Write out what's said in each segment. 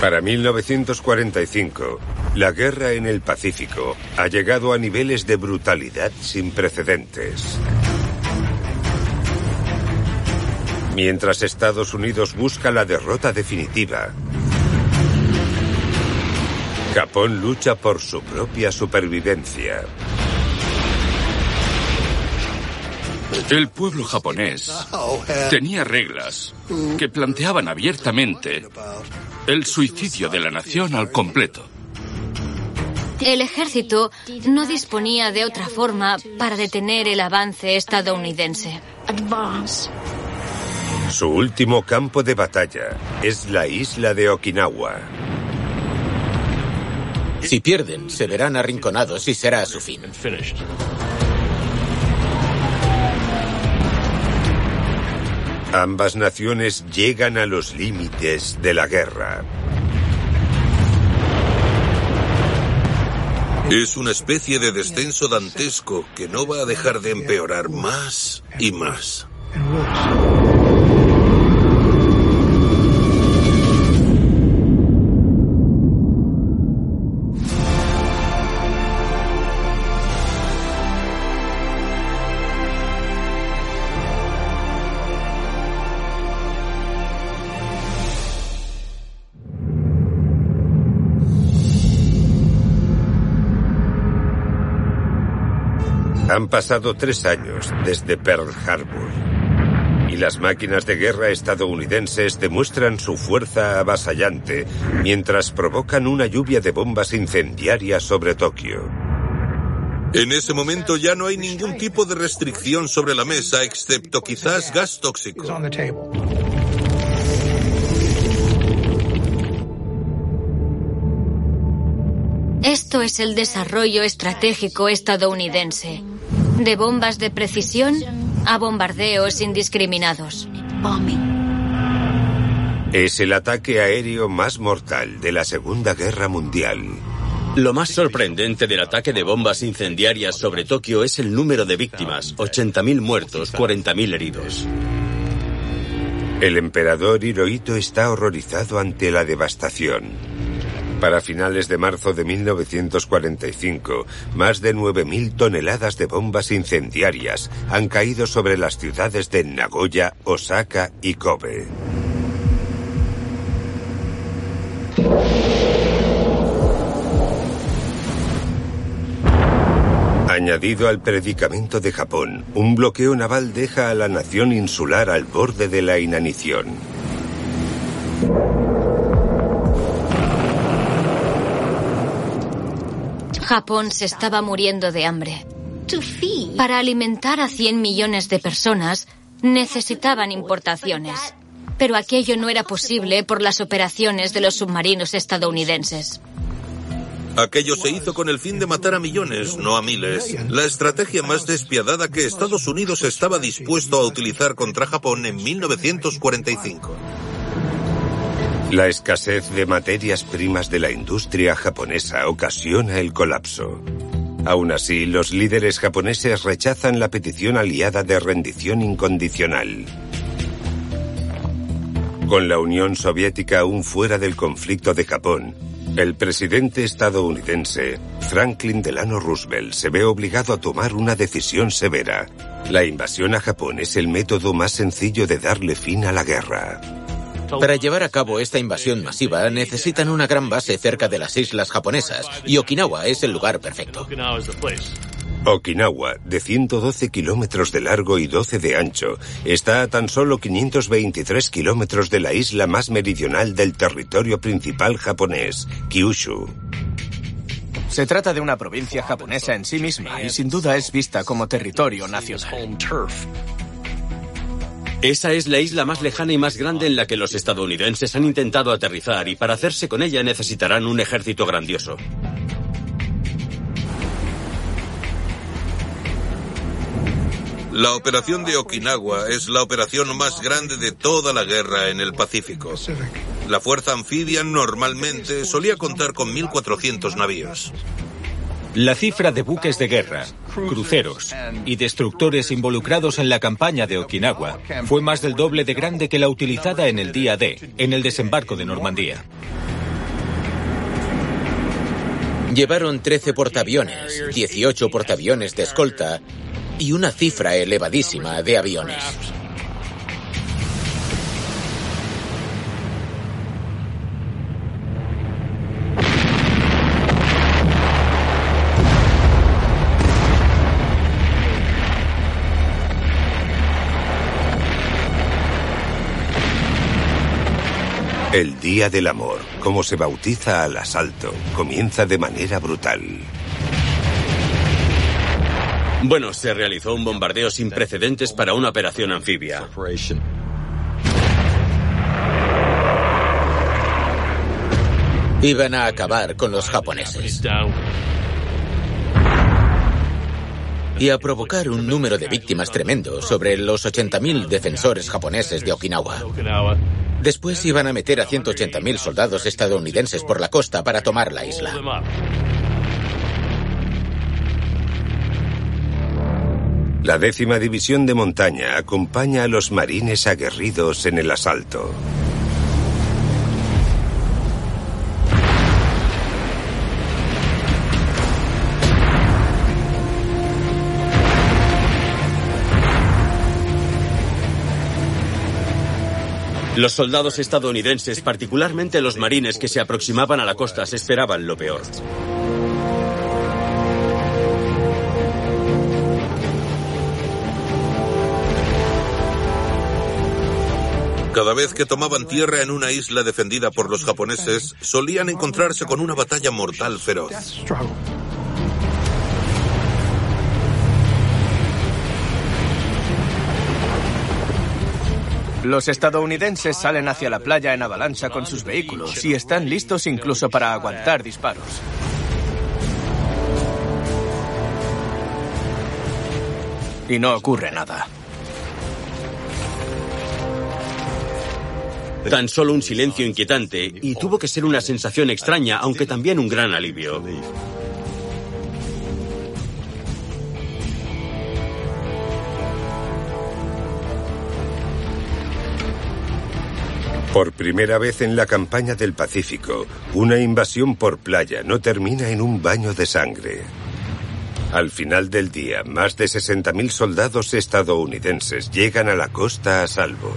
Para 1945, la guerra en el Pacífico ha llegado a niveles de brutalidad sin precedentes. Mientras Estados Unidos busca la derrota definitiva, Japón lucha por su propia supervivencia. El pueblo japonés tenía reglas que planteaban abiertamente el suicidio de la nación al completo. El ejército no disponía de otra forma para detener el avance estadounidense. Su último campo de batalla es la isla de Okinawa. Si pierden, se verán arrinconados y será su fin. Ambas naciones llegan a los límites de la guerra. Es una especie de descenso dantesco que no va a dejar de empeorar más y más. Han pasado tres años desde Pearl Harbor y las máquinas de guerra estadounidenses demuestran su fuerza avasallante mientras provocan una lluvia de bombas incendiarias sobre Tokio. En ese momento ya no hay ningún tipo de restricción sobre la mesa excepto quizás gas tóxico. Esto es el desarrollo estratégico estadounidense. De bombas de precisión a bombardeos indiscriminados. Es el ataque aéreo más mortal de la Segunda Guerra Mundial. Lo más sorprendente del ataque de bombas incendiarias sobre Tokio es el número de víctimas, 80.000 muertos, 40.000 heridos. El emperador Hirohito está horrorizado ante la devastación. Para finales de marzo de 1945, más de 9.000 toneladas de bombas incendiarias han caído sobre las ciudades de Nagoya, Osaka y Kobe. Añadido al predicamento de Japón, un bloqueo naval deja a la nación insular al borde de la inanición. Japón se estaba muriendo de hambre. Para alimentar a 100 millones de personas necesitaban importaciones. Pero aquello no era posible por las operaciones de los submarinos estadounidenses. Aquello se hizo con el fin de matar a millones, no a miles. La estrategia más despiadada que Estados Unidos estaba dispuesto a utilizar contra Japón en 1945. La escasez de materias primas de la industria japonesa ocasiona el colapso. Aún así, los líderes japoneses rechazan la petición aliada de rendición incondicional. Con la Unión Soviética aún fuera del conflicto de Japón, el presidente estadounidense, Franklin Delano Roosevelt, se ve obligado a tomar una decisión severa. La invasión a Japón es el método más sencillo de darle fin a la guerra. Para llevar a cabo esta invasión masiva necesitan una gran base cerca de las islas japonesas y Okinawa es el lugar perfecto. Okinawa, de 112 kilómetros de largo y 12 de ancho, está a tan solo 523 kilómetros de la isla más meridional del territorio principal japonés, Kyushu. Se trata de una provincia japonesa en sí misma y sin duda es vista como territorio nacional. Esa es la isla más lejana y más grande en la que los estadounidenses han intentado aterrizar y para hacerse con ella necesitarán un ejército grandioso. La operación de Okinawa es la operación más grande de toda la guerra en el Pacífico. La fuerza anfibia normalmente solía contar con 1.400 navíos. La cifra de buques de guerra, cruceros y destructores involucrados en la campaña de Okinawa fue más del doble de grande que la utilizada en el día D, en el desembarco de Normandía. Llevaron 13 portaaviones, 18 portaaviones de escolta y una cifra elevadísima de aviones. El Día del Amor, como se bautiza al asalto, comienza de manera brutal. Bueno, se realizó un bombardeo sin precedentes para una operación anfibia. Iban a acabar con los japoneses. Y a provocar un número de víctimas tremendo sobre los 80.000 defensores japoneses de Okinawa. Después iban a meter a 180.000 soldados estadounidenses por la costa para tomar la isla. La décima división de montaña acompaña a los marines aguerridos en el asalto. Los soldados estadounidenses, particularmente los marines que se aproximaban a la costa, se esperaban lo peor. Cada vez que tomaban tierra en una isla defendida por los japoneses, solían encontrarse con una batalla mortal feroz. Los estadounidenses salen hacia la playa en avalancha con sus vehículos y están listos incluso para aguantar disparos. Y no ocurre nada. Tan solo un silencio inquietante y tuvo que ser una sensación extraña, aunque también un gran alivio. Por primera vez en la campaña del Pacífico, una invasión por playa no termina en un baño de sangre. Al final del día, más de 60.000 soldados estadounidenses llegan a la costa a salvo.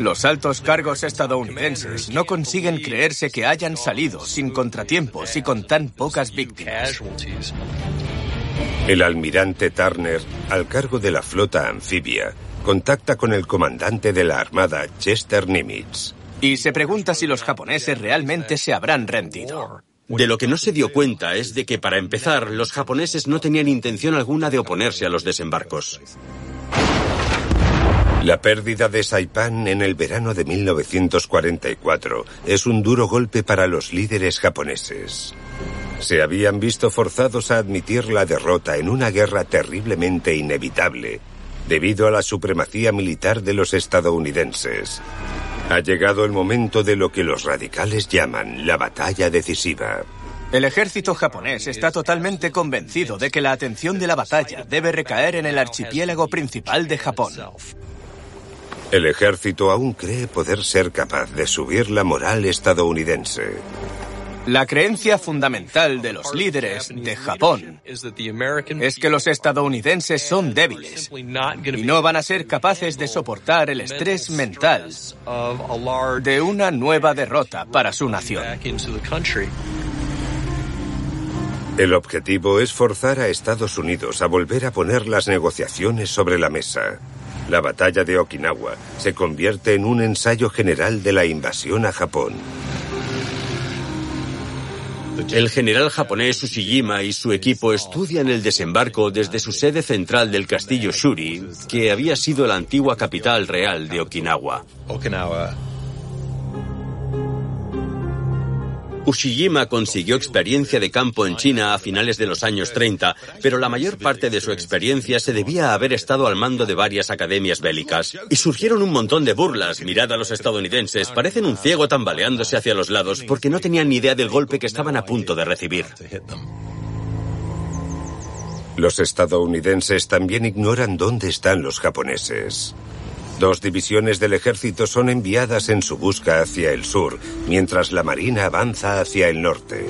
Los altos cargos estadounidenses no consiguen creerse que hayan salido sin contratiempos y con tan pocas víctimas. El almirante Turner, al cargo de la flota anfibia, contacta con el comandante de la Armada, Chester Nimitz. Y se pregunta si los japoneses realmente se habrán rendido. De lo que no se dio cuenta es de que, para empezar, los japoneses no tenían intención alguna de oponerse a los desembarcos. La pérdida de Saipan en el verano de 1944 es un duro golpe para los líderes japoneses. Se habían visto forzados a admitir la derrota en una guerra terriblemente inevitable debido a la supremacía militar de los estadounidenses. Ha llegado el momento de lo que los radicales llaman la batalla decisiva. El ejército japonés está totalmente convencido de que la atención de la batalla debe recaer en el archipiélago principal de Japón. El ejército aún cree poder ser capaz de subir la moral estadounidense. La creencia fundamental de los líderes de Japón es que los estadounidenses son débiles y no van a ser capaces de soportar el estrés mental de una nueva derrota para su nación. El objetivo es forzar a Estados Unidos a volver a poner las negociaciones sobre la mesa. La batalla de Okinawa se convierte en un ensayo general de la invasión a Japón. El general japonés Ushijima y su equipo estudian el desembarco desde su sede central del castillo Shuri, que había sido la antigua capital real de Okinawa. Ushijima consiguió experiencia de campo en China a finales de los años 30, pero la mayor parte de su experiencia se debía a haber estado al mando de varias academias bélicas. Y surgieron un montón de burlas. Mirad a los estadounidenses, parecen un ciego tambaleándose hacia los lados porque no tenían ni idea del golpe que estaban a punto de recibir. Los estadounidenses también ignoran dónde están los japoneses. Dos divisiones del ejército son enviadas en su busca hacia el sur, mientras la Marina avanza hacia el norte.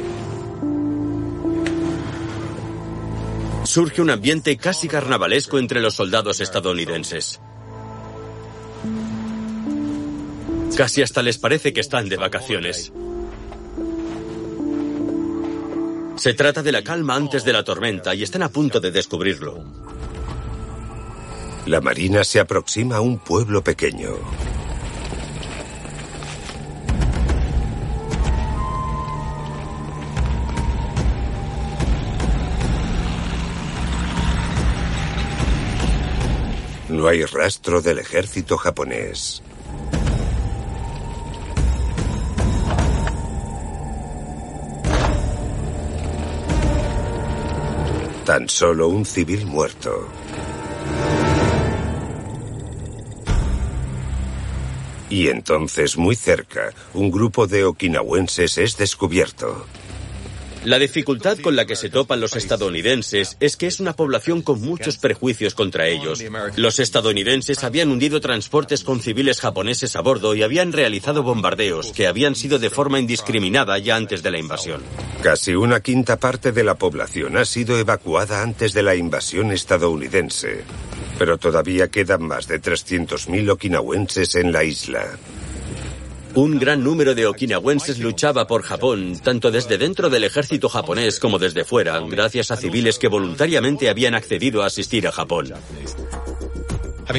Surge un ambiente casi carnavalesco entre los soldados estadounidenses. Casi hasta les parece que están de vacaciones. Se trata de la calma antes de la tormenta y están a punto de descubrirlo. La Marina se aproxima a un pueblo pequeño. No hay rastro del ejército japonés. Tan solo un civil muerto. Y entonces, muy cerca, un grupo de okinawenses es descubierto. La dificultad con la que se topan los estadounidenses es que es una población con muchos prejuicios contra ellos. Los estadounidenses habían hundido transportes con civiles japoneses a bordo y habían realizado bombardeos que habían sido de forma indiscriminada ya antes de la invasión. Casi una quinta parte de la población ha sido evacuada antes de la invasión estadounidense. Pero todavía quedan más de 300.000 okinawenses en la isla. Un gran número de okinawenses luchaba por Japón, tanto desde dentro del ejército japonés como desde fuera, gracias a civiles que voluntariamente habían accedido a asistir a Japón.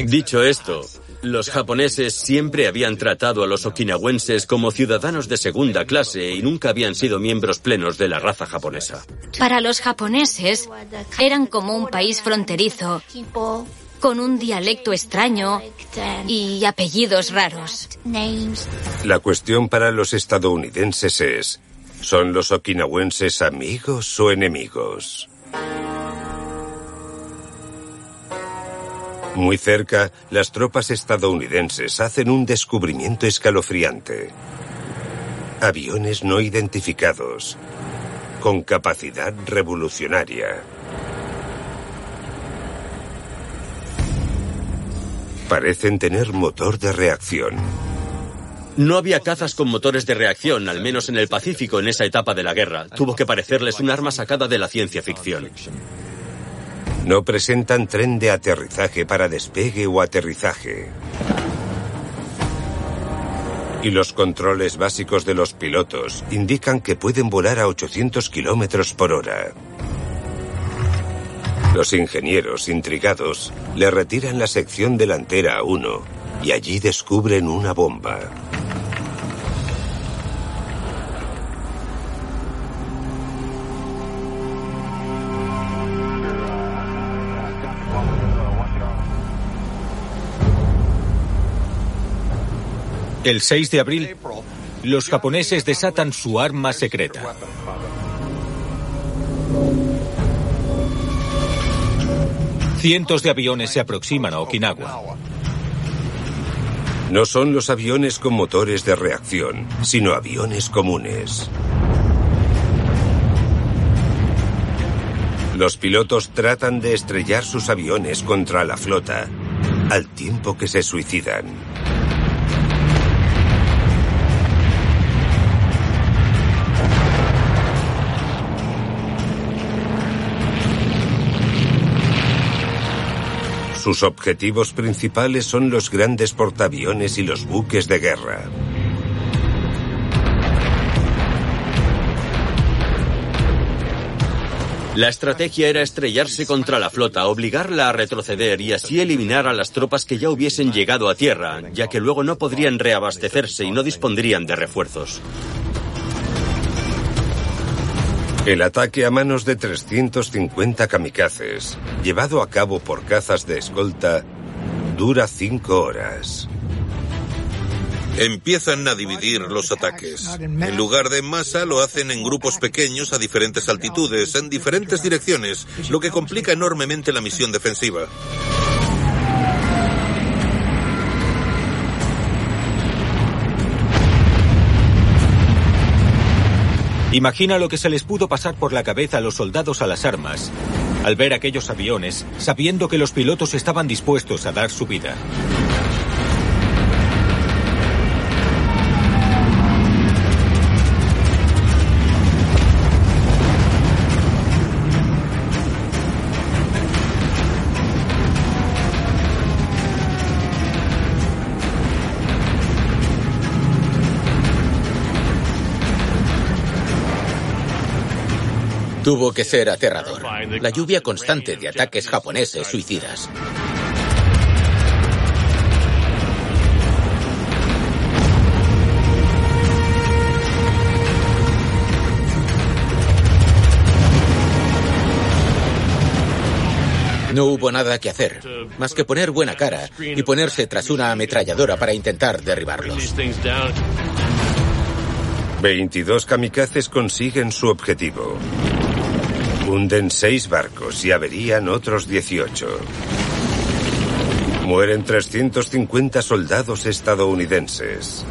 Dicho esto, los japoneses siempre habían tratado a los okinawenses como ciudadanos de segunda clase y nunca habían sido miembros plenos de la raza japonesa. Para los japoneses, eran como un país fronterizo, con un dialecto extraño y apellidos raros. La cuestión para los estadounidenses es, ¿son los okinawenses amigos o enemigos? Muy cerca, las tropas estadounidenses hacen un descubrimiento escalofriante. Aviones no identificados, con capacidad revolucionaria. Parecen tener motor de reacción. No había cazas con motores de reacción, al menos en el Pacífico en esa etapa de la guerra. Tuvo que parecerles un arma sacada de la ciencia ficción. No presentan tren de aterrizaje para despegue o aterrizaje. Y los controles básicos de los pilotos indican que pueden volar a 800 kilómetros por hora. Los ingenieros, intrigados, le retiran la sección delantera a uno y allí descubren una bomba. El 6 de abril, los japoneses desatan su arma secreta. Cientos de aviones se aproximan a Okinawa. No son los aviones con motores de reacción, sino aviones comunes. Los pilotos tratan de estrellar sus aviones contra la flota, al tiempo que se suicidan. Sus objetivos principales son los grandes portaaviones y los buques de guerra. La estrategia era estrellarse contra la flota, obligarla a retroceder y así eliminar a las tropas que ya hubiesen llegado a tierra, ya que luego no podrían reabastecerse y no dispondrían de refuerzos. El ataque a manos de 350 kamikazes, llevado a cabo por cazas de escolta, dura cinco horas. Empiezan a dividir los ataques. En lugar de en masa, lo hacen en grupos pequeños a diferentes altitudes, en diferentes direcciones, lo que complica enormemente la misión defensiva. Imagina lo que se les pudo pasar por la cabeza a los soldados a las armas al ver aquellos aviones, sabiendo que los pilotos estaban dispuestos a dar su vida. Tuvo que ser aterrador. La lluvia constante de ataques japoneses suicidas. No hubo nada que hacer, más que poner buena cara y ponerse tras una ametralladora para intentar derribarlos. 22 kamikazes consiguen su objetivo. Hunden seis barcos y averían otros 18. Mueren 350 soldados estadounidenses.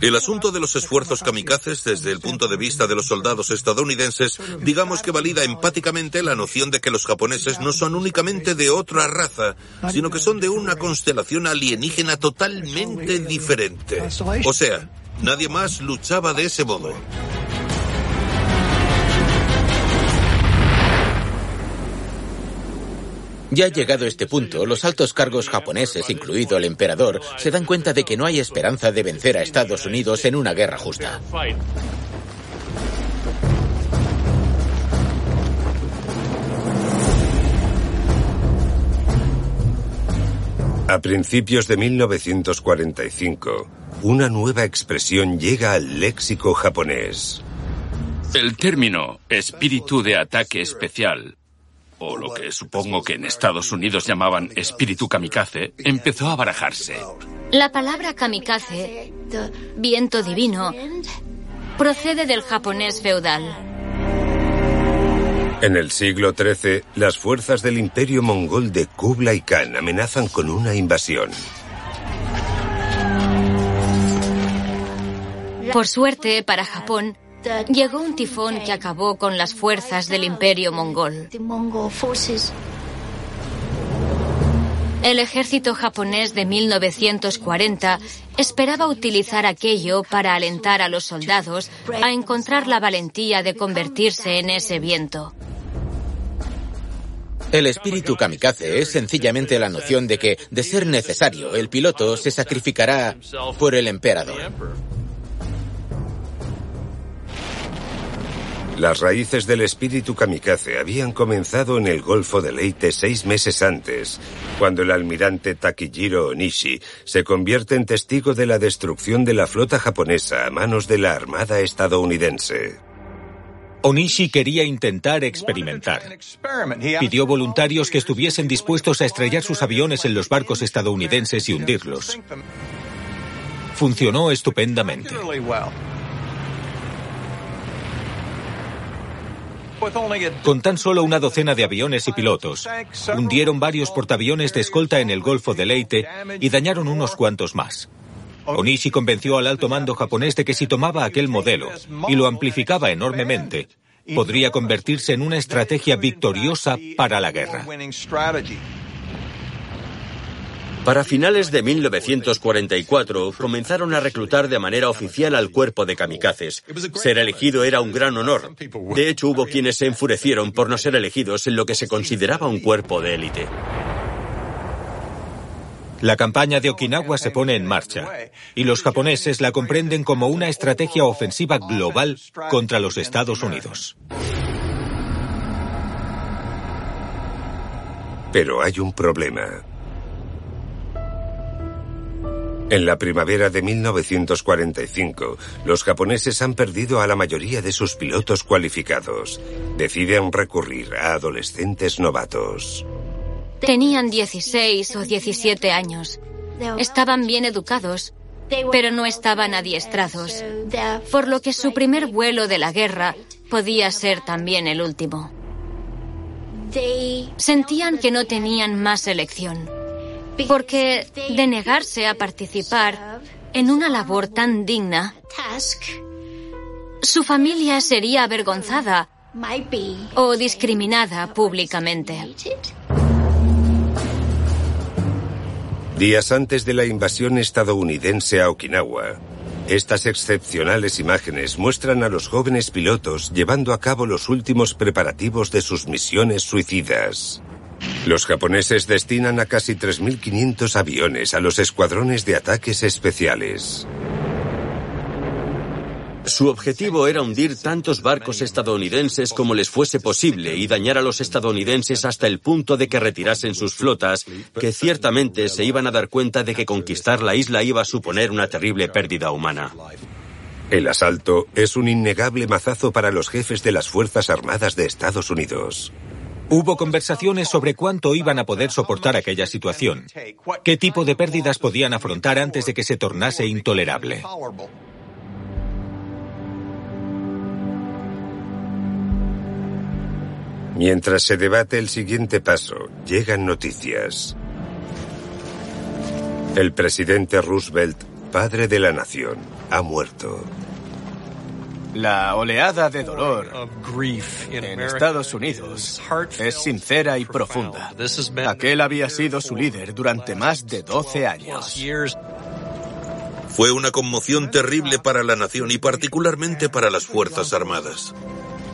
El asunto de los esfuerzos kamikazes desde el punto de vista de los soldados estadounidenses, digamos que valida empáticamente la noción de que los japoneses no son únicamente de otra raza, sino que son de una constelación alienígena totalmente diferente. O sea, nadie más luchaba de ese modo. Ya llegado este punto, los altos cargos japoneses, incluido el emperador, se dan cuenta de que no hay esperanza de vencer a Estados Unidos en una guerra justa. A principios de 1945, una nueva expresión llega al léxico japonés. El término espíritu de ataque especial o lo que supongo que en Estados Unidos llamaban espíritu kamikaze, empezó a barajarse. La palabra kamikaze, viento divino, procede del japonés feudal. En el siglo XIII, las fuerzas del imperio mongol de Kublai Khan amenazan con una invasión. Por suerte, para Japón, llegó un tifón que acabó con las fuerzas del imperio mongol. El ejército japonés de 1940 esperaba utilizar aquello para alentar a los soldados a encontrar la valentía de convertirse en ese viento. El espíritu kamikaze es sencillamente la noción de que, de ser necesario, el piloto se sacrificará por el emperador. Las raíces del espíritu kamikaze habían comenzado en el Golfo de Leyte seis meses antes, cuando el almirante Takijiro Onishi se convierte en testigo de la destrucción de la flota japonesa a manos de la Armada estadounidense. Onishi quería intentar experimentar. Pidió voluntarios que estuviesen dispuestos a estrellar sus aviones en los barcos estadounidenses y hundirlos. Funcionó estupendamente. Con tan solo una docena de aviones y pilotos, hundieron varios portaaviones de escolta en el Golfo de Leyte y dañaron unos cuantos más. Onishi convenció al alto mando japonés de que si tomaba aquel modelo y lo amplificaba enormemente, podría convertirse en una estrategia victoriosa para la guerra. Para finales de 1944 comenzaron a reclutar de manera oficial al cuerpo de kamikazes. Ser elegido era un gran honor. De hecho, hubo quienes se enfurecieron por no ser elegidos en lo que se consideraba un cuerpo de élite. La campaña de Okinawa se pone en marcha y los japoneses la comprenden como una estrategia ofensiva global contra los Estados Unidos. Pero hay un problema. En la primavera de 1945, los japoneses han perdido a la mayoría de sus pilotos cualificados. Deciden recurrir a adolescentes novatos. Tenían 16 o 17 años. Estaban bien educados, pero no estaban adiestrados, por lo que su primer vuelo de la guerra podía ser también el último. Sentían que no tenían más elección porque de negarse a participar en una labor tan digna, su familia sería avergonzada o discriminada públicamente. Días antes de la invasión estadounidense a Okinawa, estas excepcionales imágenes muestran a los jóvenes pilotos llevando a cabo los últimos preparativos de sus misiones suicidas. Los japoneses destinan a casi 3.500 aviones a los escuadrones de ataques especiales. Su objetivo era hundir tantos barcos estadounidenses como les fuese posible y dañar a los estadounidenses hasta el punto de que retirasen sus flotas, que ciertamente se iban a dar cuenta de que conquistar la isla iba a suponer una terrible pérdida humana. El asalto es un innegable mazazo para los jefes de las Fuerzas Armadas de Estados Unidos. Hubo conversaciones sobre cuánto iban a poder soportar aquella situación, qué tipo de pérdidas podían afrontar antes de que se tornase intolerable. Mientras se debate el siguiente paso, llegan noticias. El presidente Roosevelt, padre de la nación, ha muerto. La oleada de dolor en Estados Unidos es sincera y profunda. Aquel había sido su líder durante más de 12 años. Fue una conmoción terrible para la nación y particularmente para las Fuerzas Armadas.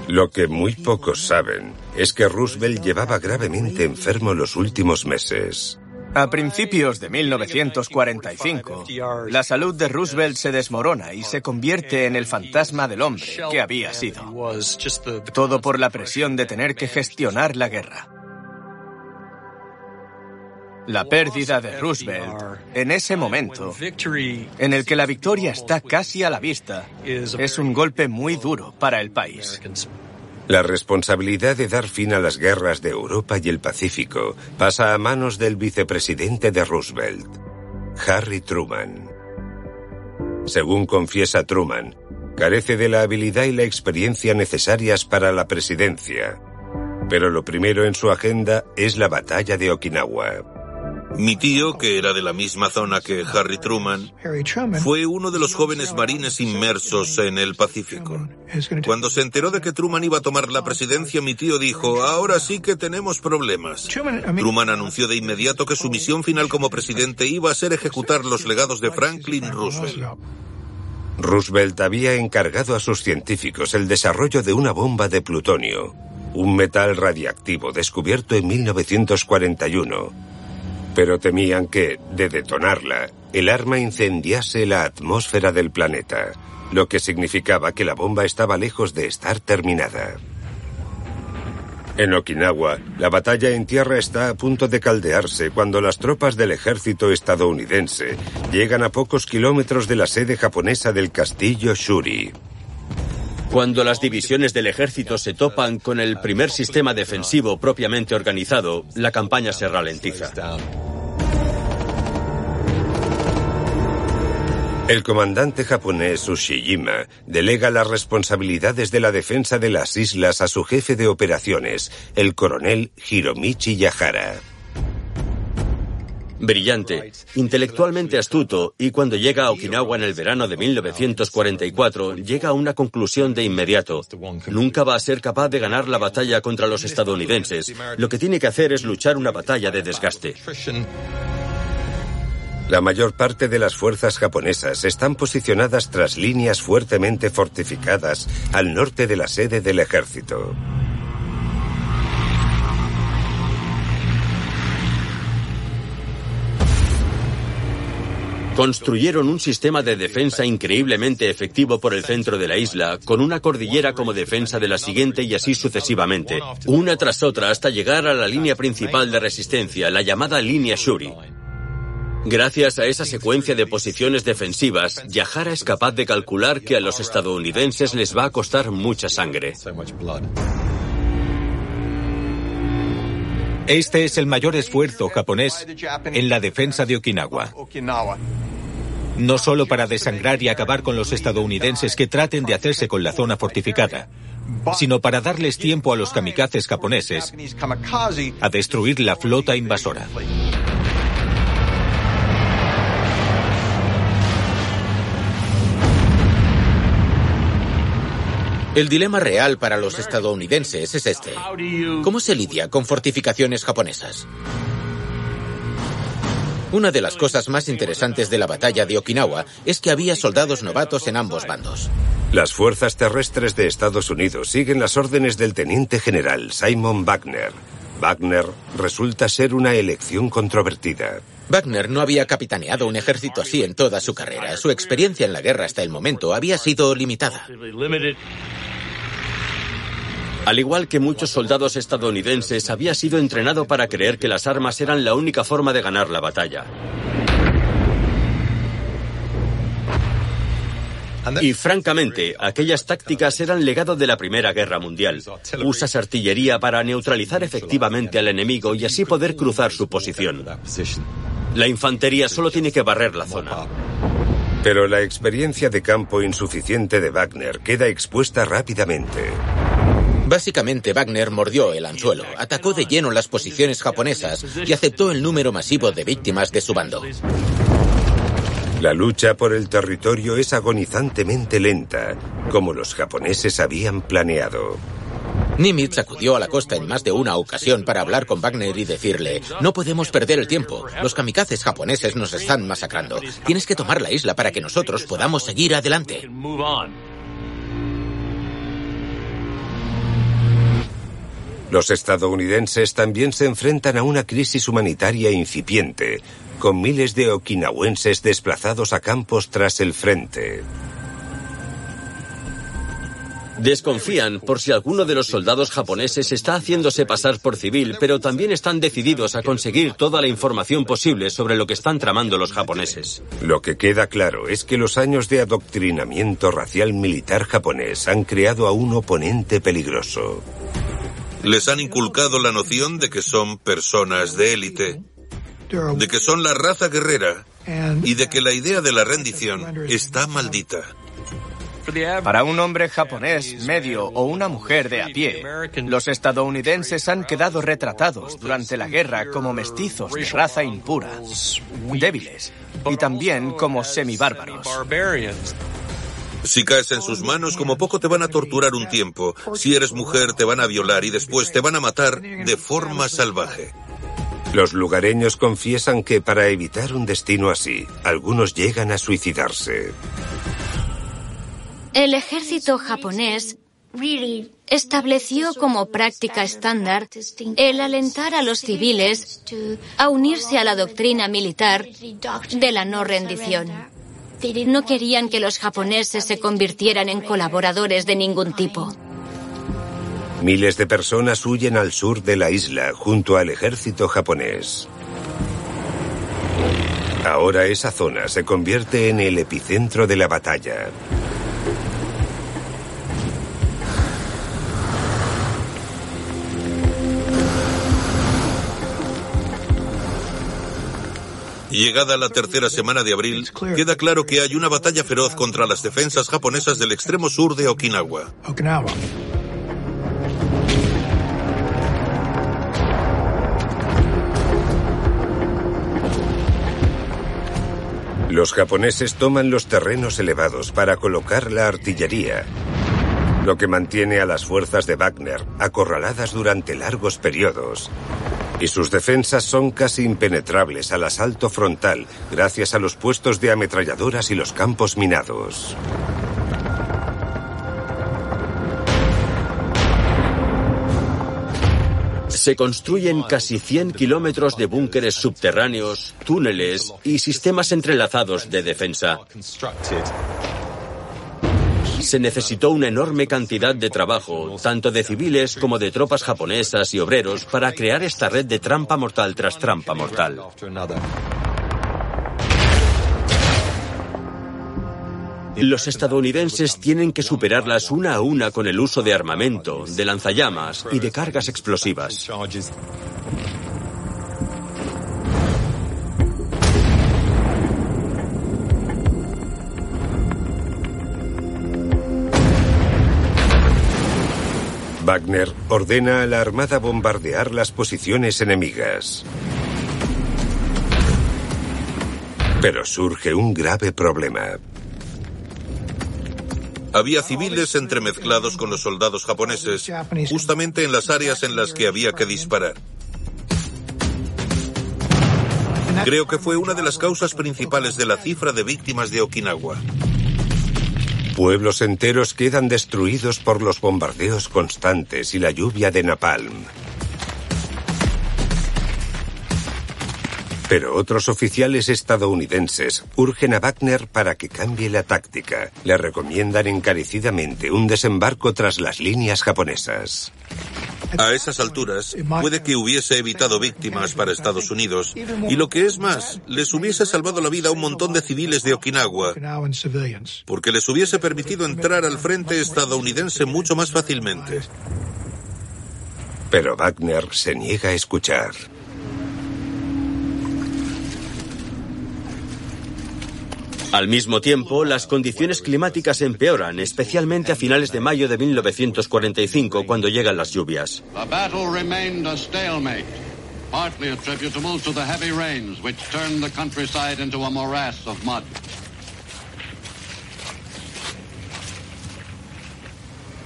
Lo que muy pocos saben es que Roosevelt llevaba gravemente enfermo los últimos meses. A principios de 1945, la salud de Roosevelt se desmorona y se convierte en el fantasma del hombre que había sido. Todo por la presión de tener que gestionar la guerra. La pérdida de Roosevelt en ese momento, en el que la victoria está casi a la vista, es un golpe muy duro para el país. La responsabilidad de dar fin a las guerras de Europa y el Pacífico pasa a manos del vicepresidente de Roosevelt, Harry Truman. Según confiesa Truman, carece de la habilidad y la experiencia necesarias para la presidencia, pero lo primero en su agenda es la batalla de Okinawa. Mi tío, que era de la misma zona que Harry Truman, fue uno de los jóvenes marines inmersos en el Pacífico. Cuando se enteró de que Truman iba a tomar la presidencia, mi tío dijo, ahora sí que tenemos problemas. Truman anunció de inmediato que su misión final como presidente iba a ser ejecutar los legados de Franklin Roosevelt. Roosevelt había encargado a sus científicos el desarrollo de una bomba de plutonio, un metal radiactivo descubierto en 1941 pero temían que, de detonarla, el arma incendiase la atmósfera del planeta, lo que significaba que la bomba estaba lejos de estar terminada. En Okinawa, la batalla en tierra está a punto de caldearse cuando las tropas del ejército estadounidense llegan a pocos kilómetros de la sede japonesa del castillo Shuri. Cuando las divisiones del ejército se topan con el primer sistema defensivo propiamente organizado, la campaña se ralentiza. El comandante japonés Ushijima delega las responsabilidades de la defensa de las islas a su jefe de operaciones, el coronel Hiromichi Yahara. Brillante, intelectualmente astuto y cuando llega a Okinawa en el verano de 1944 llega a una conclusión de inmediato. Nunca va a ser capaz de ganar la batalla contra los estadounidenses. Lo que tiene que hacer es luchar una batalla de desgaste. La mayor parte de las fuerzas japonesas están posicionadas tras líneas fuertemente fortificadas al norte de la sede del ejército. Construyeron un sistema de defensa increíblemente efectivo por el centro de la isla, con una cordillera como defensa de la siguiente y así sucesivamente, una tras otra hasta llegar a la línea principal de resistencia, la llamada línea Shuri. Gracias a esa secuencia de posiciones defensivas, Yahara es capaz de calcular que a los estadounidenses les va a costar mucha sangre. Este es el mayor esfuerzo japonés en la defensa de Okinawa. No solo para desangrar y acabar con los estadounidenses que traten de hacerse con la zona fortificada, sino para darles tiempo a los kamikazes japoneses a destruir la flota invasora. El dilema real para los estadounidenses es este. ¿Cómo se lidia con fortificaciones japonesas? Una de las cosas más interesantes de la batalla de Okinawa es que había soldados novatos en ambos bandos. Las fuerzas terrestres de Estados Unidos siguen las órdenes del teniente general Simon Wagner. Wagner resulta ser una elección controvertida. Wagner no había capitaneado un ejército así en toda su carrera. Su experiencia en la guerra hasta el momento había sido limitada. Al igual que muchos soldados estadounidenses, había sido entrenado para creer que las armas eran la única forma de ganar la batalla. Y francamente, aquellas tácticas eran legado de la Primera Guerra Mundial. Usas artillería para neutralizar efectivamente al enemigo y así poder cruzar su posición. La infantería solo tiene que barrer la zona. Pero la experiencia de campo insuficiente de Wagner queda expuesta rápidamente. Básicamente, Wagner mordió el anzuelo, atacó de lleno las posiciones japonesas y aceptó el número masivo de víctimas de su bando. La lucha por el territorio es agonizantemente lenta, como los japoneses habían planeado. Nimitz acudió a la costa en más de una ocasión para hablar con Wagner y decirle, no podemos perder el tiempo, los kamikazes japoneses nos están masacrando, tienes que tomar la isla para que nosotros podamos seguir adelante. Los estadounidenses también se enfrentan a una crisis humanitaria incipiente, con miles de okinawenses desplazados a campos tras el frente. Desconfían por si alguno de los soldados japoneses está haciéndose pasar por civil, pero también están decididos a conseguir toda la información posible sobre lo que están tramando los japoneses. Lo que queda claro es que los años de adoctrinamiento racial militar japonés han creado a un oponente peligroso. Les han inculcado la noción de que son personas de élite, de que son la raza guerrera y de que la idea de la rendición está maldita. Para un hombre japonés medio o una mujer de a pie, los estadounidenses han quedado retratados durante la guerra como mestizos de raza impura, débiles y también como semibárbaros. Si caes en sus manos, como poco te van a torturar un tiempo. Si eres mujer, te van a violar y después te van a matar de forma salvaje. Los lugareños confiesan que para evitar un destino así, algunos llegan a suicidarse. El ejército japonés estableció como práctica estándar el alentar a los civiles a unirse a la doctrina militar de la no rendición. No querían que los japoneses se convirtieran en colaboradores de ningún tipo. Miles de personas huyen al sur de la isla junto al ejército japonés. Ahora esa zona se convierte en el epicentro de la batalla. Llegada la tercera semana de abril, queda claro que hay una batalla feroz contra las defensas japonesas del extremo sur de Okinawa. Los japoneses toman los terrenos elevados para colocar la artillería, lo que mantiene a las fuerzas de Wagner acorraladas durante largos periodos. Y sus defensas son casi impenetrables al asalto frontal gracias a los puestos de ametralladoras y los campos minados. Se construyen casi 100 kilómetros de búnkeres subterráneos, túneles y sistemas entrelazados de defensa. Se necesitó una enorme cantidad de trabajo, tanto de civiles como de tropas japonesas y obreros, para crear esta red de trampa mortal tras trampa mortal. Los estadounidenses tienen que superarlas una a una con el uso de armamento, de lanzallamas y de cargas explosivas. Wagner ordena a la Armada bombardear las posiciones enemigas. Pero surge un grave problema. Había civiles entremezclados con los soldados japoneses, justamente en las áreas en las que había que disparar. Creo que fue una de las causas principales de la cifra de víctimas de Okinawa. Pueblos enteros quedan destruidos por los bombardeos constantes y la lluvia de napalm. Pero otros oficiales estadounidenses urgen a Wagner para que cambie la táctica. Le recomiendan encarecidamente un desembarco tras las líneas japonesas. A esas alturas, puede que hubiese evitado víctimas para Estados Unidos y lo que es más, les hubiese salvado la vida a un montón de civiles de Okinawa, porque les hubiese permitido entrar al frente estadounidense mucho más fácilmente. Pero Wagner se niega a escuchar. Al mismo tiempo, las condiciones climáticas empeoran, especialmente a finales de mayo de 1945, cuando llegan las lluvias.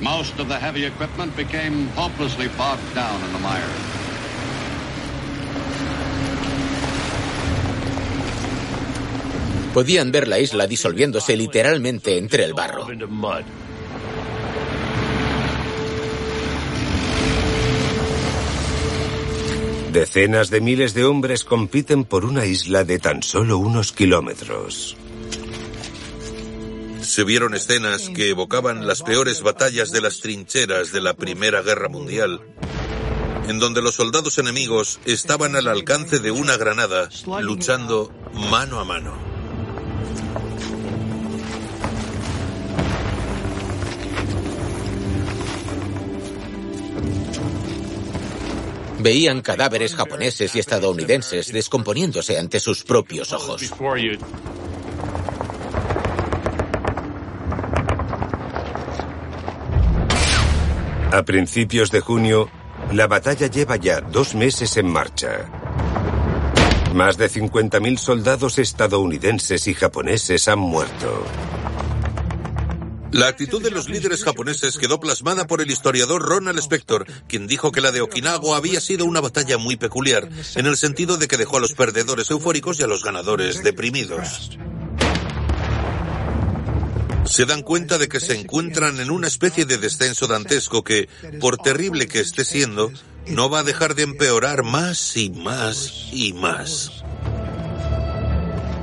Most of the heavy equipment became hopelessly bogged down in the mire. Podían ver la isla disolviéndose literalmente entre el barro. Decenas de miles de hombres compiten por una isla de tan solo unos kilómetros. Se vieron escenas que evocaban las peores batallas de las trincheras de la Primera Guerra Mundial, en donde los soldados enemigos estaban al alcance de una granada, luchando mano a mano. Veían cadáveres japoneses y estadounidenses descomponiéndose ante sus propios ojos. A principios de junio, la batalla lleva ya dos meses en marcha. Más de 50.000 soldados estadounidenses y japoneses han muerto. La actitud de los líderes japoneses quedó plasmada por el historiador Ronald Spector, quien dijo que la de Okinawa había sido una batalla muy peculiar, en el sentido de que dejó a los perdedores eufóricos y a los ganadores deprimidos. Se dan cuenta de que se encuentran en una especie de descenso dantesco que, por terrible que esté siendo, no va a dejar de empeorar más y más y más.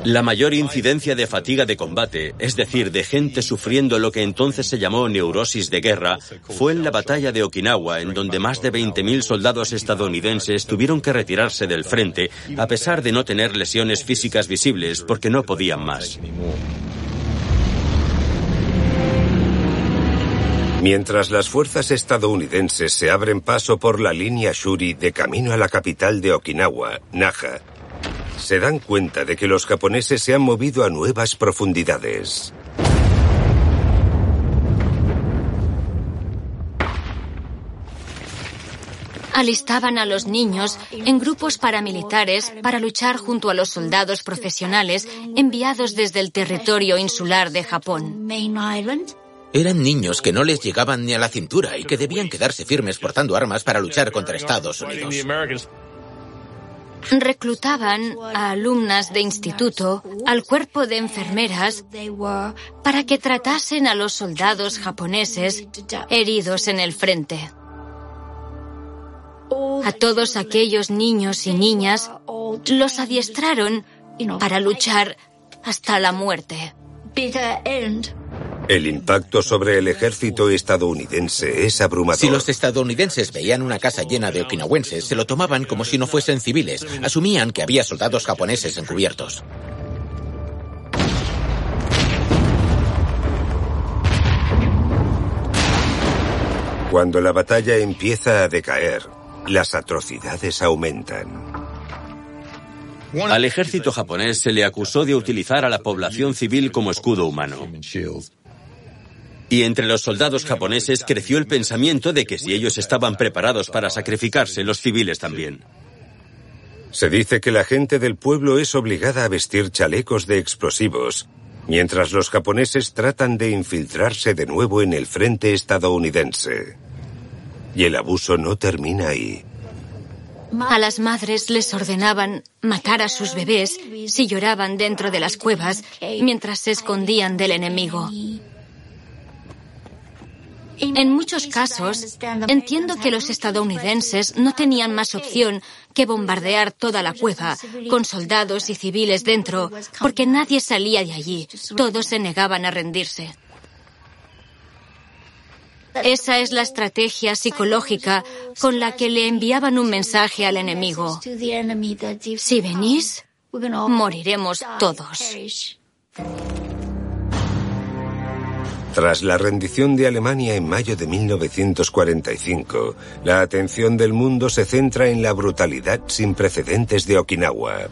La mayor incidencia de fatiga de combate, es decir, de gente sufriendo lo que entonces se llamó neurosis de guerra, fue en la batalla de Okinawa, en donde más de 20.000 soldados estadounidenses tuvieron que retirarse del frente, a pesar de no tener lesiones físicas visibles, porque no podían más. Mientras las fuerzas estadounidenses se abren paso por la línea Shuri de camino a la capital de Okinawa, Naha, se dan cuenta de que los japoneses se han movido a nuevas profundidades. Alistaban a los niños en grupos paramilitares para luchar junto a los soldados profesionales enviados desde el territorio insular de Japón. Eran niños que no les llegaban ni a la cintura y que debían quedarse firmes portando armas para luchar contra Estados Unidos reclutaban a alumnas de instituto al cuerpo de enfermeras para que tratasen a los soldados japoneses heridos en el frente. A todos aquellos niños y niñas los adiestraron para luchar hasta la muerte. El impacto sobre el ejército estadounidense es abrumador. Si los estadounidenses veían una casa llena de okinawenses, se lo tomaban como si no fuesen civiles. Asumían que había soldados japoneses encubiertos. Cuando la batalla empieza a decaer, las atrocidades aumentan. Al ejército japonés se le acusó de utilizar a la población civil como escudo humano. Y entre los soldados japoneses creció el pensamiento de que si ellos estaban preparados para sacrificarse, los civiles también. Se dice que la gente del pueblo es obligada a vestir chalecos de explosivos, mientras los japoneses tratan de infiltrarse de nuevo en el frente estadounidense. Y el abuso no termina ahí. A las madres les ordenaban matar a sus bebés si lloraban dentro de las cuevas mientras se escondían del enemigo. En muchos casos, entiendo que los estadounidenses no tenían más opción que bombardear toda la cueva, con soldados y civiles dentro, porque nadie salía de allí. Todos se negaban a rendirse. Esa es la estrategia psicológica con la que le enviaban un mensaje al enemigo. Si venís, moriremos todos. Tras la rendición de Alemania en mayo de 1945, la atención del mundo se centra en la brutalidad sin precedentes de Okinawa.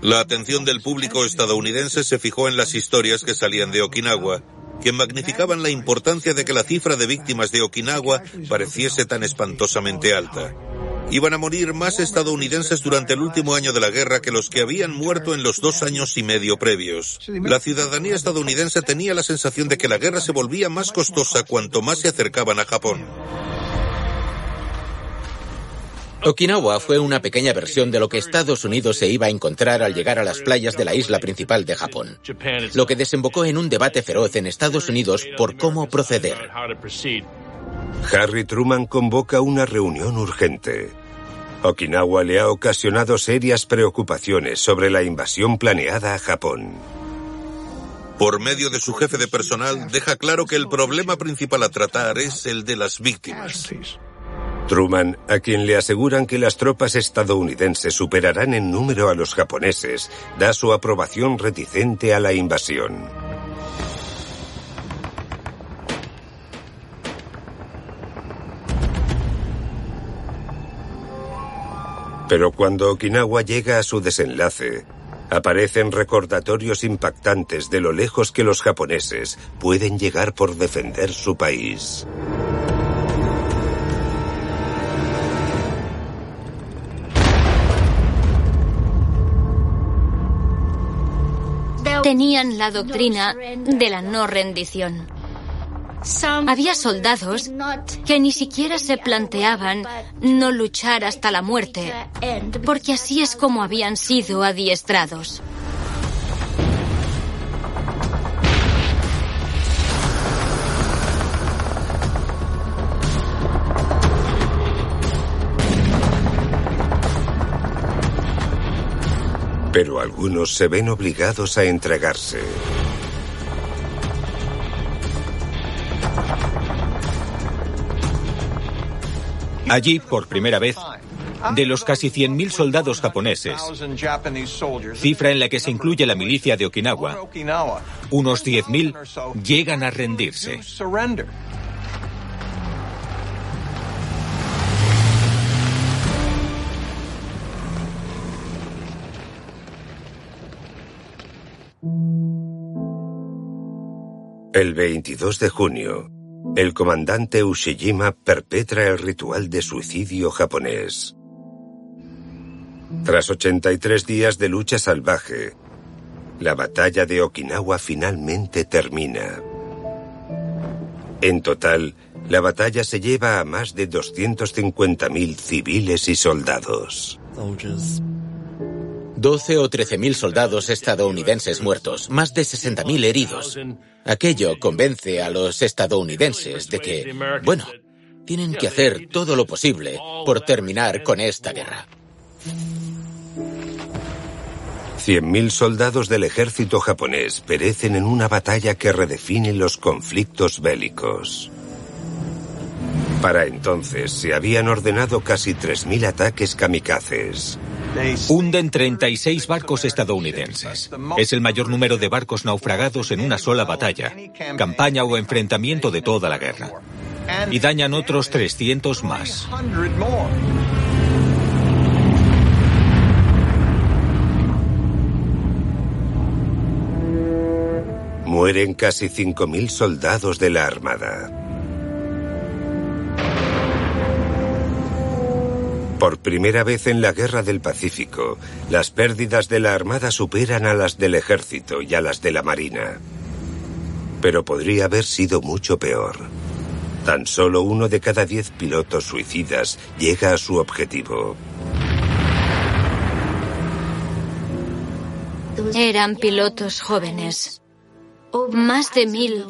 La atención del público estadounidense se fijó en las historias que salían de Okinawa, que magnificaban la importancia de que la cifra de víctimas de Okinawa pareciese tan espantosamente alta. Iban a morir más estadounidenses durante el último año de la guerra que los que habían muerto en los dos años y medio previos. La ciudadanía estadounidense tenía la sensación de que la guerra se volvía más costosa cuanto más se acercaban a Japón. Okinawa fue una pequeña versión de lo que Estados Unidos se iba a encontrar al llegar a las playas de la isla principal de Japón, lo que desembocó en un debate feroz en Estados Unidos por cómo proceder. Harry Truman convoca una reunión urgente. Okinawa le ha ocasionado serias preocupaciones sobre la invasión planeada a Japón. Por medio de su jefe de personal, deja claro que el problema principal a tratar es el de las víctimas. Truman, a quien le aseguran que las tropas estadounidenses superarán en número a los japoneses, da su aprobación reticente a la invasión. Pero cuando Okinawa llega a su desenlace, aparecen recordatorios impactantes de lo lejos que los japoneses pueden llegar por defender su país. Tenían la doctrina de la no rendición. Había soldados que ni siquiera se planteaban no luchar hasta la muerte, porque así es como habían sido adiestrados. Pero algunos se ven obligados a entregarse. Allí, por primera vez, de los casi 100.000 soldados japoneses, cifra en la que se incluye la milicia de Okinawa, unos 10.000 llegan a rendirse. El 22 de junio, el comandante Ushijima perpetra el ritual de suicidio japonés. Tras 83 días de lucha salvaje, la batalla de Okinawa finalmente termina. En total, la batalla se lleva a más de 250.000 civiles y soldados. 12 o 13.000 soldados estadounidenses muertos, más de 60.000 heridos. Aquello convence a los estadounidenses de que, bueno, tienen que hacer todo lo posible por terminar con esta guerra. 100.000 soldados del ejército japonés perecen en una batalla que redefine los conflictos bélicos. Para entonces se habían ordenado casi 3.000 ataques kamikazes. Hunden 36 barcos estadounidenses. Es el mayor número de barcos naufragados en una sola batalla, campaña o enfrentamiento de toda la guerra. Y dañan otros 300 más. Mueren casi 5.000 soldados de la Armada. Por primera vez en la Guerra del Pacífico, las pérdidas de la Armada superan a las del Ejército y a las de la Marina. Pero podría haber sido mucho peor. Tan solo uno de cada diez pilotos suicidas llega a su objetivo. Eran pilotos jóvenes. Más de mil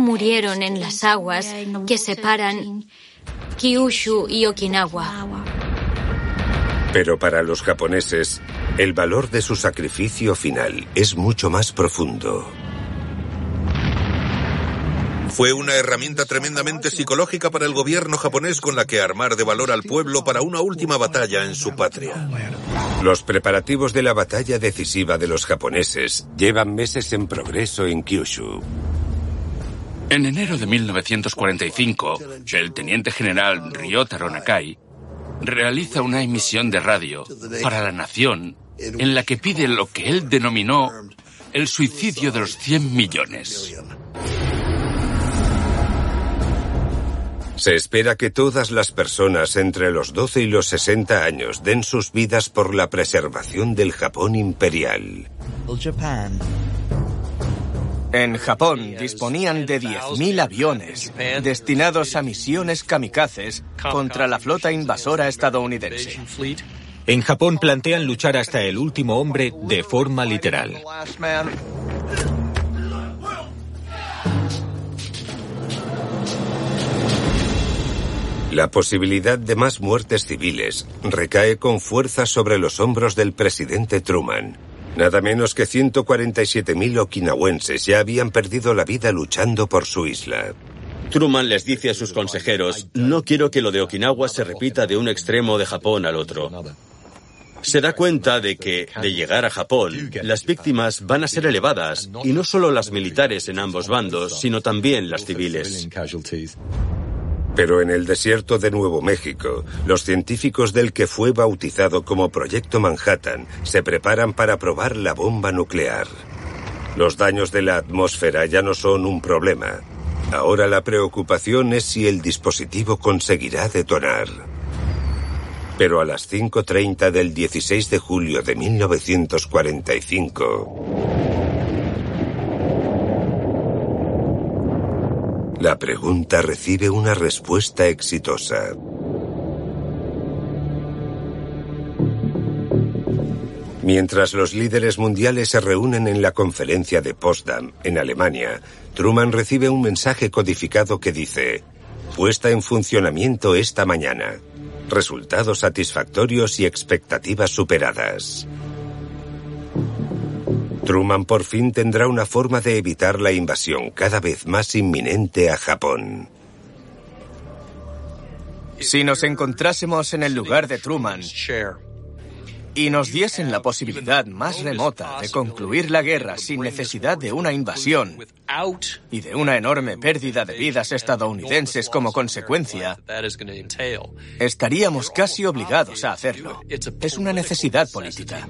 murieron en las aguas que separan Kyushu y Okinawa. Pero para los japoneses, el valor de su sacrificio final es mucho más profundo. Fue una herramienta tremendamente psicológica para el gobierno japonés con la que armar de valor al pueblo para una última batalla en su patria. Los preparativos de la batalla decisiva de los japoneses llevan meses en progreso en Kyushu. En enero de 1945, el teniente general Ryotaro Nakai realiza una emisión de radio para la nación en la que pide lo que él denominó el suicidio de los 100 millones. Se espera que todas las personas entre los 12 y los 60 años den sus vidas por la preservación del Japón imperial. En Japón disponían de 10.000 aviones destinados a misiones kamikazes contra la flota invasora estadounidense. En Japón plantean luchar hasta el último hombre de forma literal. La posibilidad de más muertes civiles recae con fuerza sobre los hombros del presidente Truman. Nada menos que 147.000 okinawenses ya habían perdido la vida luchando por su isla. Truman les dice a sus consejeros, no quiero que lo de Okinawa se repita de un extremo de Japón al otro. Se da cuenta de que, de llegar a Japón, las víctimas van a ser elevadas, y no solo las militares en ambos bandos, sino también las civiles. Pero en el desierto de Nuevo México, los científicos del que fue bautizado como Proyecto Manhattan se preparan para probar la bomba nuclear. Los daños de la atmósfera ya no son un problema. Ahora la preocupación es si el dispositivo conseguirá detonar. Pero a las 5.30 del 16 de julio de 1945... La pregunta recibe una respuesta exitosa. Mientras los líderes mundiales se reúnen en la conferencia de Potsdam, en Alemania, Truman recibe un mensaje codificado que dice, puesta en funcionamiento esta mañana. Resultados satisfactorios y expectativas superadas. Truman por fin tendrá una forma de evitar la invasión cada vez más inminente a Japón. Si nos encontrásemos en el lugar de Truman y nos diesen la posibilidad más remota de concluir la guerra sin necesidad de una invasión y de una enorme pérdida de vidas estadounidenses como consecuencia, estaríamos casi obligados a hacerlo. Es una necesidad política.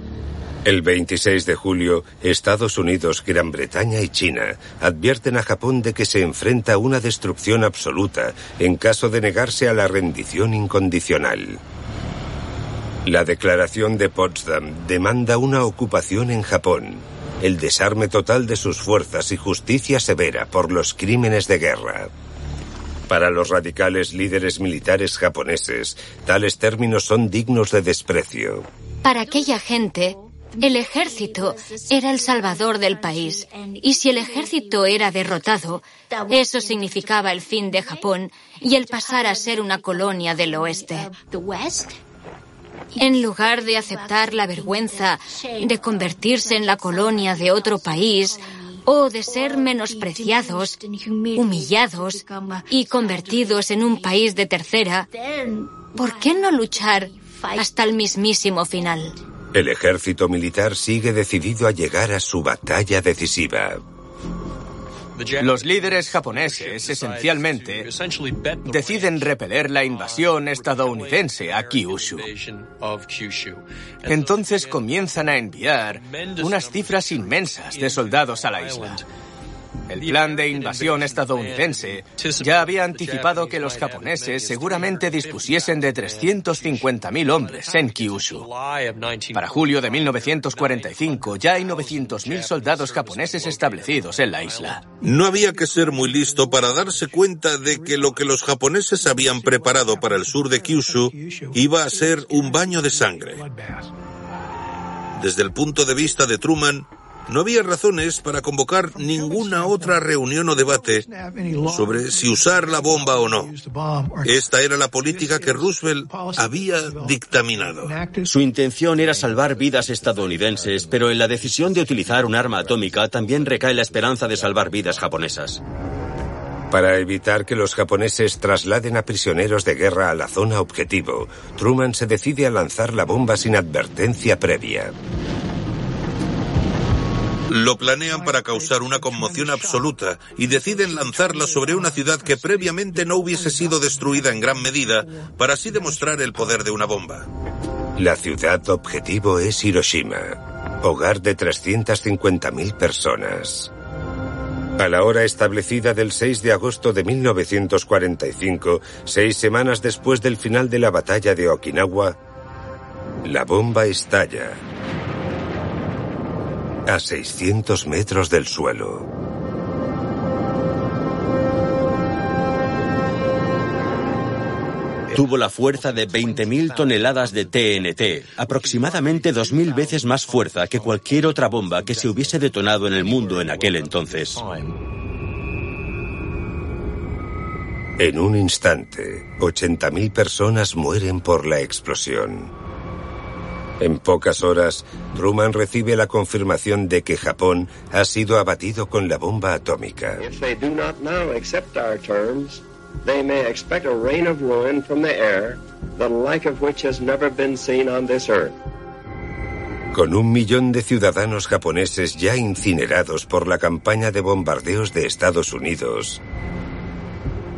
El 26 de julio, Estados Unidos, Gran Bretaña y China advierten a Japón de que se enfrenta a una destrucción absoluta en caso de negarse a la rendición incondicional. La declaración de Potsdam demanda una ocupación en Japón, el desarme total de sus fuerzas y justicia severa por los crímenes de guerra. Para los radicales líderes militares japoneses, tales términos son dignos de desprecio. Para aquella gente, el ejército era el salvador del país, y si el ejército era derrotado, eso significaba el fin de Japón y el pasar a ser una colonia del oeste. En lugar de aceptar la vergüenza de convertirse en la colonia de otro país, o de ser menospreciados, humillados y convertidos en un país de tercera, ¿por qué no luchar hasta el mismísimo final? El ejército militar sigue decidido a llegar a su batalla decisiva. Los líderes japoneses, esencialmente, deciden repeler la invasión estadounidense a Kyushu. Entonces comienzan a enviar unas cifras inmensas de soldados a la isla. El plan de invasión estadounidense ya había anticipado que los japoneses seguramente dispusiesen de 350.000 hombres en Kyushu. Para julio de 1945 ya hay 900.000 soldados japoneses establecidos en la isla. No había que ser muy listo para darse cuenta de que lo que los japoneses habían preparado para el sur de Kyushu iba a ser un baño de sangre. Desde el punto de vista de Truman, no había razones para convocar ninguna otra reunión o debate sobre si usar la bomba o no. Esta era la política que Roosevelt había dictaminado. Su intención era salvar vidas estadounidenses, pero en la decisión de utilizar un arma atómica también recae la esperanza de salvar vidas japonesas. Para evitar que los japoneses trasladen a prisioneros de guerra a la zona objetivo, Truman se decide a lanzar la bomba sin advertencia previa. Lo planean para causar una conmoción absoluta y deciden lanzarla sobre una ciudad que previamente no hubiese sido destruida en gran medida para así demostrar el poder de una bomba. La ciudad objetivo es Hiroshima, hogar de 350.000 personas. A la hora establecida del 6 de agosto de 1945, seis semanas después del final de la batalla de Okinawa, la bomba estalla a 600 metros del suelo. Tuvo la fuerza de 20.000 toneladas de TNT, aproximadamente 2.000 veces más fuerza que cualquier otra bomba que se hubiese detonado en el mundo en aquel entonces. En un instante, 80.000 personas mueren por la explosión. En pocas horas, Truman recibe la confirmación de que Japón ha sido abatido con la bomba atómica. Con un millón de ciudadanos japoneses ya incinerados por la campaña de bombardeos de Estados Unidos,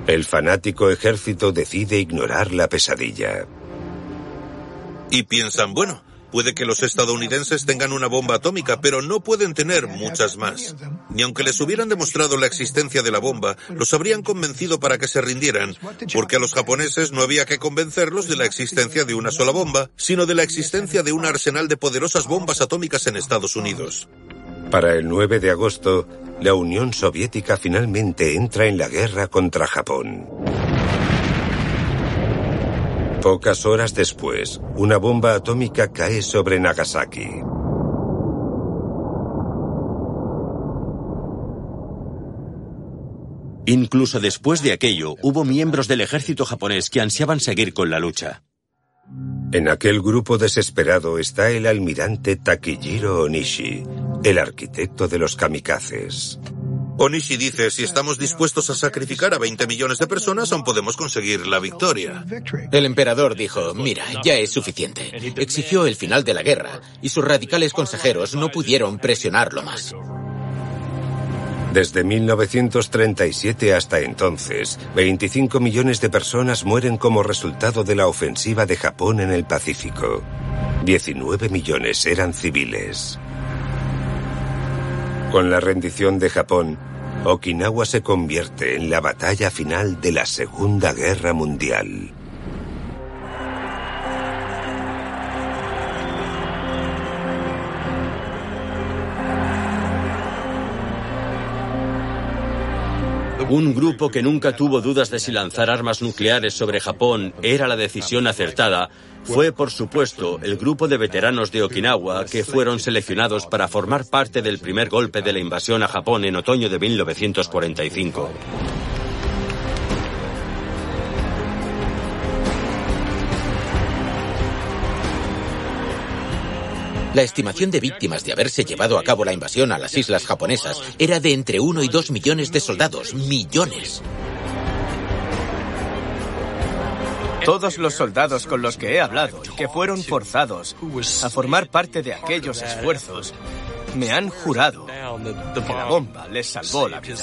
el fanático ejército decide ignorar la pesadilla. Y piensan, bueno, Puede que los estadounidenses tengan una bomba atómica, pero no pueden tener muchas más. Ni aunque les hubieran demostrado la existencia de la bomba, los habrían convencido para que se rindieran, porque a los japoneses no había que convencerlos de la existencia de una sola bomba, sino de la existencia de un arsenal de poderosas bombas atómicas en Estados Unidos. Para el 9 de agosto, la Unión Soviética finalmente entra en la guerra contra Japón. Pocas horas después, una bomba atómica cae sobre Nagasaki. Incluso después de aquello, hubo miembros del ejército japonés que ansiaban seguir con la lucha. En aquel grupo desesperado está el almirante Takijiro Onishi, el arquitecto de los kamikazes. Onishi dice, si estamos dispuestos a sacrificar a 20 millones de personas, aún podemos conseguir la victoria. El emperador dijo, mira, ya es suficiente. Exigió el final de la guerra y sus radicales consejeros no pudieron presionarlo más. Desde 1937 hasta entonces, 25 millones de personas mueren como resultado de la ofensiva de Japón en el Pacífico. 19 millones eran civiles. Con la rendición de Japón, Okinawa se convierte en la batalla final de la Segunda Guerra Mundial. Un grupo que nunca tuvo dudas de si lanzar armas nucleares sobre Japón era la decisión acertada fue, por supuesto, el grupo de veteranos de Okinawa que fueron seleccionados para formar parte del primer golpe de la invasión a Japón en otoño de 1945. La estimación de víctimas de haberse llevado a cabo la invasión a las islas japonesas era de entre uno y dos millones de soldados. Millones. Todos los soldados con los que he hablado y que fueron forzados a formar parte de aquellos esfuerzos me han jurado que la bomba les salvó la vida.